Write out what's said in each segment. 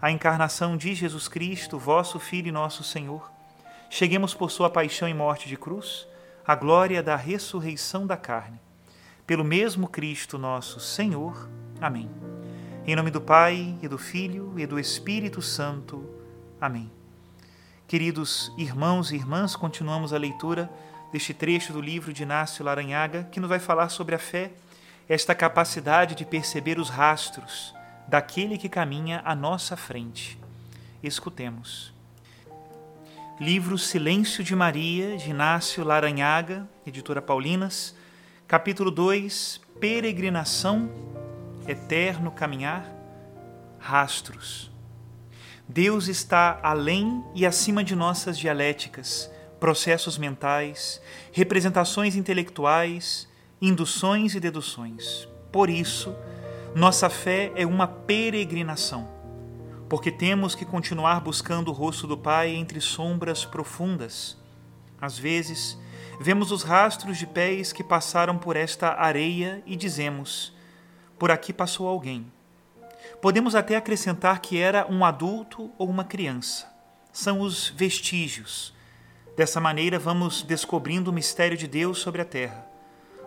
a encarnação de Jesus Cristo, vosso Filho e nosso Senhor, cheguemos por sua paixão e morte de cruz, à glória da ressurreição da carne. Pelo mesmo Cristo nosso Senhor. Amém. Em nome do Pai, e do Filho, e do Espírito Santo. Amém. Queridos irmãos e irmãs, continuamos a leitura deste trecho do livro de Inácio Laranhaga, que nos vai falar sobre a fé, esta capacidade de perceber os rastros, daquele que caminha à nossa frente. Escutemos. Livro Silêncio de Maria, de Inácio Laranhaga, editora Paulinas, capítulo 2 Peregrinação, Eterno Caminhar, Rastros. Deus está além e acima de nossas dialéticas, processos mentais, representações intelectuais, induções e deduções. Por isso, nossa fé é uma peregrinação, porque temos que continuar buscando o rosto do Pai entre sombras profundas. Às vezes, vemos os rastros de pés que passaram por esta areia e dizemos: por aqui passou alguém. Podemos até acrescentar que era um adulto ou uma criança. São os vestígios. Dessa maneira, vamos descobrindo o mistério de Deus sobre a terra.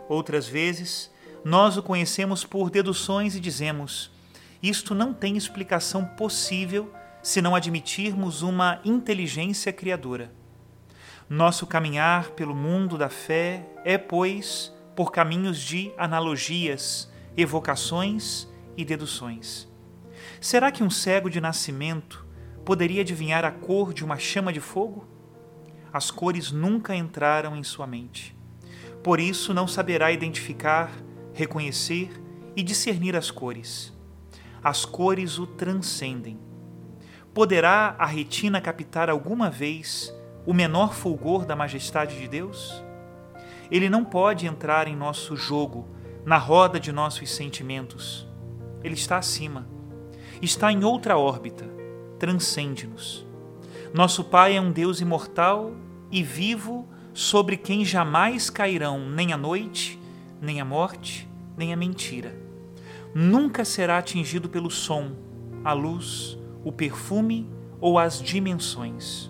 Outras vezes, nós o conhecemos por deduções e dizemos: isto não tem explicação possível se não admitirmos uma inteligência criadora. Nosso caminhar pelo mundo da fé é, pois, por caminhos de analogias, evocações e deduções. Será que um cego de nascimento poderia adivinhar a cor de uma chama de fogo? As cores nunca entraram em sua mente. Por isso não saberá identificar reconhecer e discernir as cores. As cores o transcendem. Poderá a retina captar alguma vez o menor fulgor da majestade de Deus? Ele não pode entrar em nosso jogo, na roda de nossos sentimentos. Ele está acima. Está em outra órbita. Transcende-nos. Nosso Pai é um Deus imortal e vivo sobre quem jamais cairão nem a noite, nem a morte, nem a mentira. Nunca será atingido pelo som, a luz, o perfume ou as dimensões.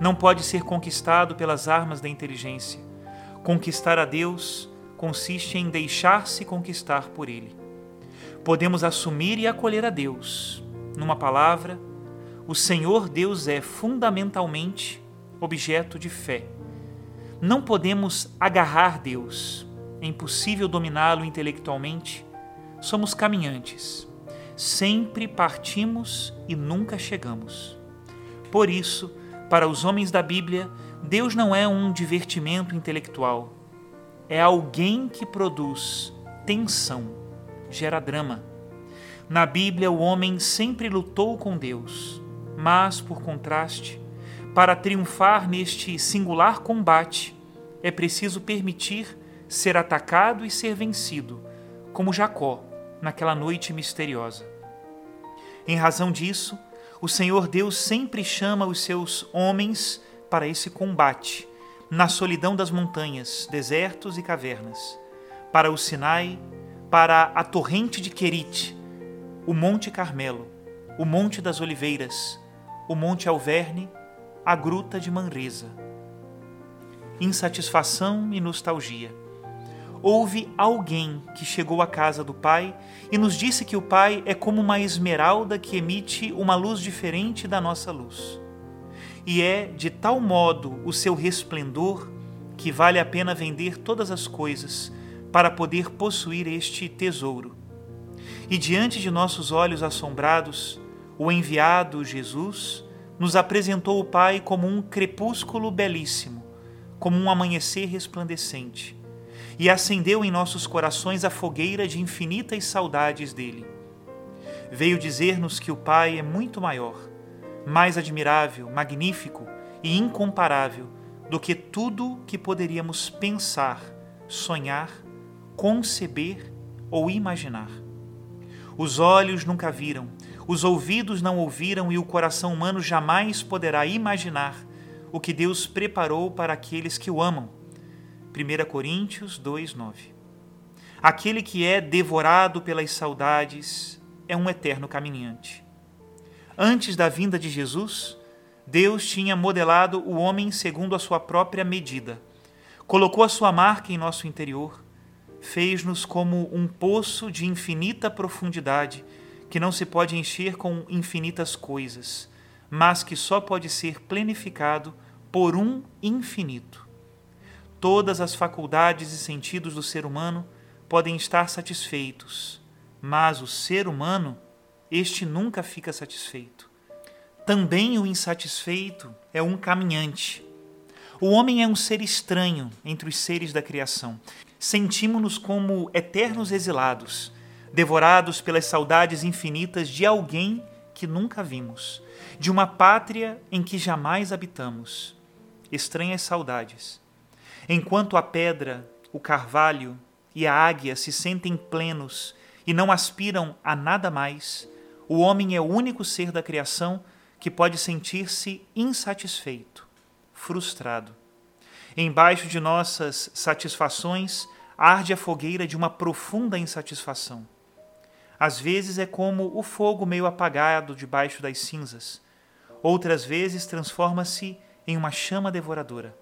Não pode ser conquistado pelas armas da inteligência. Conquistar a Deus consiste em deixar-se conquistar por Ele. Podemos assumir e acolher a Deus. Numa palavra, o Senhor Deus é fundamentalmente objeto de fé. Não podemos agarrar Deus, é impossível dominá-lo intelectualmente, somos caminhantes. Sempre partimos e nunca chegamos. Por isso, para os homens da Bíblia, Deus não é um divertimento intelectual. É alguém que produz tensão, gera drama. Na Bíblia, o homem sempre lutou com Deus, mas, por contraste, para triunfar neste singular combate, é preciso permitir ser atacado e ser vencido, como Jacó naquela noite misteriosa. Em razão disso, o Senhor Deus sempre chama os seus homens para esse combate, na solidão das montanhas, desertos e cavernas, para o Sinai, para a torrente de Querite, o Monte Carmelo, o Monte das Oliveiras, o Monte Alverne, a Gruta de Manresa. Insatisfação e nostalgia. Houve alguém que chegou à casa do Pai e nos disse que o Pai é como uma esmeralda que emite uma luz diferente da nossa luz. E é de tal modo o seu resplendor que vale a pena vender todas as coisas para poder possuir este tesouro. E diante de nossos olhos assombrados, o enviado Jesus nos apresentou o Pai como um crepúsculo belíssimo, como um amanhecer resplandecente, e acendeu em nossos corações a fogueira de infinitas saudades dele. Veio dizer-nos que o Pai é muito maior, mais admirável, magnífico e incomparável do que tudo que poderíamos pensar, sonhar conceber ou imaginar. Os olhos nunca viram, os ouvidos não ouviram e o coração humano jamais poderá imaginar o que Deus preparou para aqueles que o amam. 1 Coríntios 2:9. Aquele que é devorado pelas saudades é um eterno caminhante. Antes da vinda de Jesus, Deus tinha modelado o homem segundo a sua própria medida. Colocou a sua marca em nosso interior fez-nos como um poço de infinita profundidade que não se pode encher com infinitas coisas, mas que só pode ser plenificado por um infinito. Todas as faculdades e sentidos do ser humano podem estar satisfeitos, mas o ser humano, este nunca fica satisfeito. Também o insatisfeito é um caminhante. O homem é um ser estranho entre os seres da criação sentimos-nos como eternos exilados, devorados pelas saudades infinitas de alguém que nunca vimos, de uma pátria em que jamais habitamos. Estranhas saudades. Enquanto a pedra, o carvalho e a águia se sentem plenos e não aspiram a nada mais, o homem é o único ser da criação que pode sentir-se insatisfeito, frustrado. Embaixo de nossas satisfações arde a fogueira de uma profunda insatisfação. Às vezes é como o fogo meio apagado debaixo das cinzas, outras vezes transforma-se em uma chama devoradora.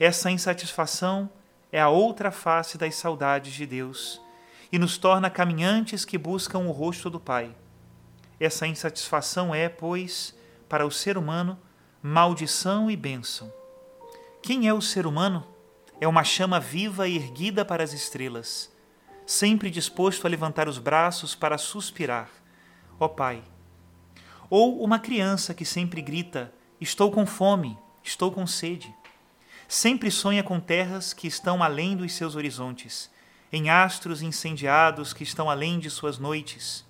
Essa insatisfação é a outra face das saudades de Deus e nos torna caminhantes que buscam o rosto do Pai. Essa insatisfação é, pois, para o ser humano, maldição e bênção. Quem é o ser humano? É uma chama viva e erguida para as estrelas, sempre disposto a levantar os braços para suspirar. Ó oh, Pai! Ou uma criança que sempre grita: Estou com fome, estou com sede. Sempre sonha com terras que estão além dos seus horizontes, em astros incendiados que estão além de suas noites.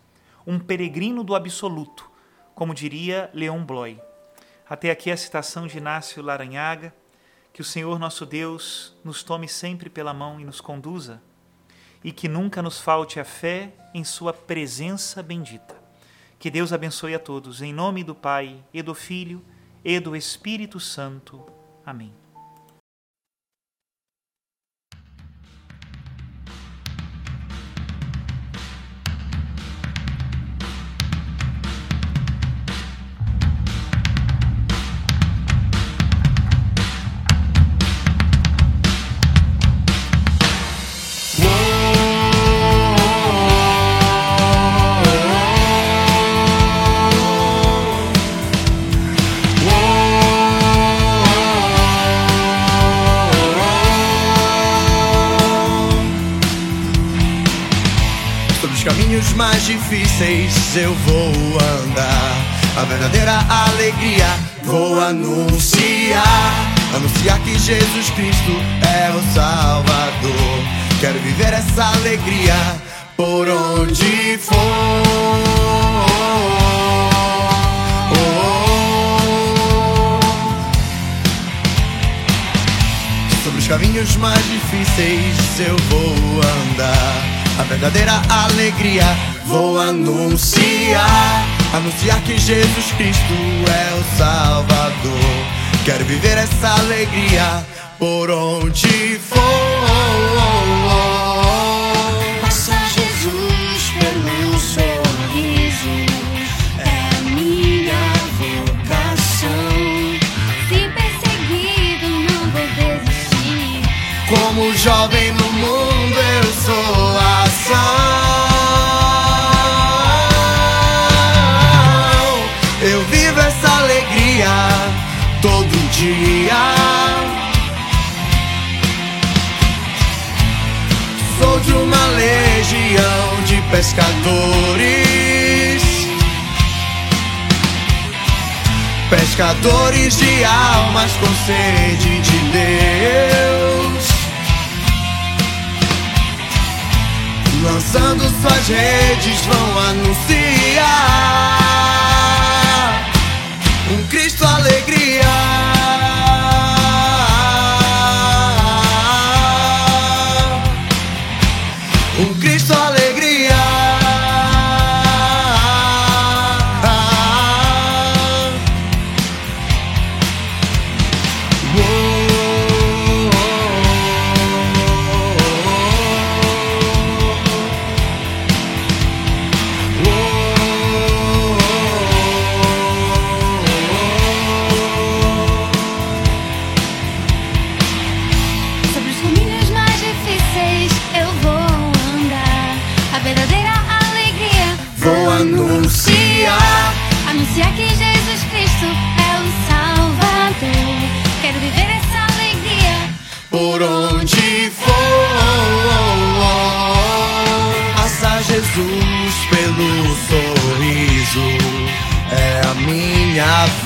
Um peregrino do absoluto, como diria Leon Bloy. Até aqui a citação de Inácio Laranhaga que o Senhor nosso Deus nos tome sempre pela mão e nos conduza, e que nunca nos falte a fé em Sua presença bendita. Que Deus abençoe a todos, em nome do Pai, e do Filho, e do Espírito Santo. Amém. Mais difíceis eu vou andar. A verdadeira alegria vou anunciar. Anunciar que Jesus Cristo é o Salvador. Quero viver essa alegria por onde for. Sobre os caminhos mais difíceis eu vou andar a verdadeira alegria vou anunciar. Anunciar que Jesus Cristo é o Salvador. Quero viver essa alegria por onde for. Passa Jesus pelo sorriso, é minha vocação. Se perseguido, não vou desistir. Como jovem no mundo, eu sou todo dia. Sou de uma legião de pescadores. Pescadores de almas com sede de Deus. Lançando suas redes, vão anunciar um Cristo alegria.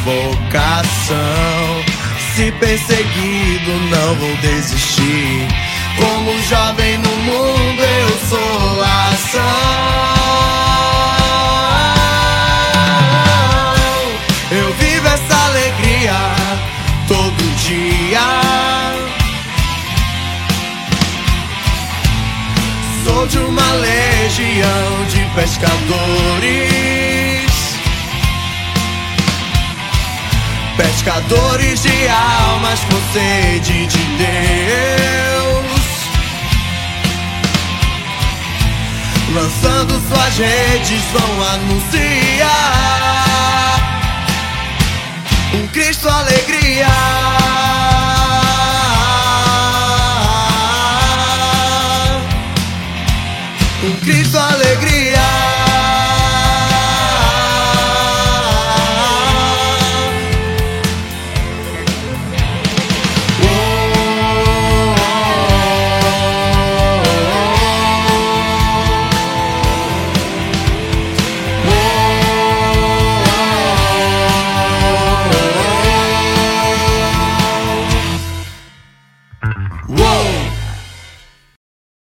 Vocação. Se perseguido, não vou desistir. Como jovem no mundo, Pescadores de almas com sede de Deus. Lançando suas redes, vão anunciar um Cristo alegria.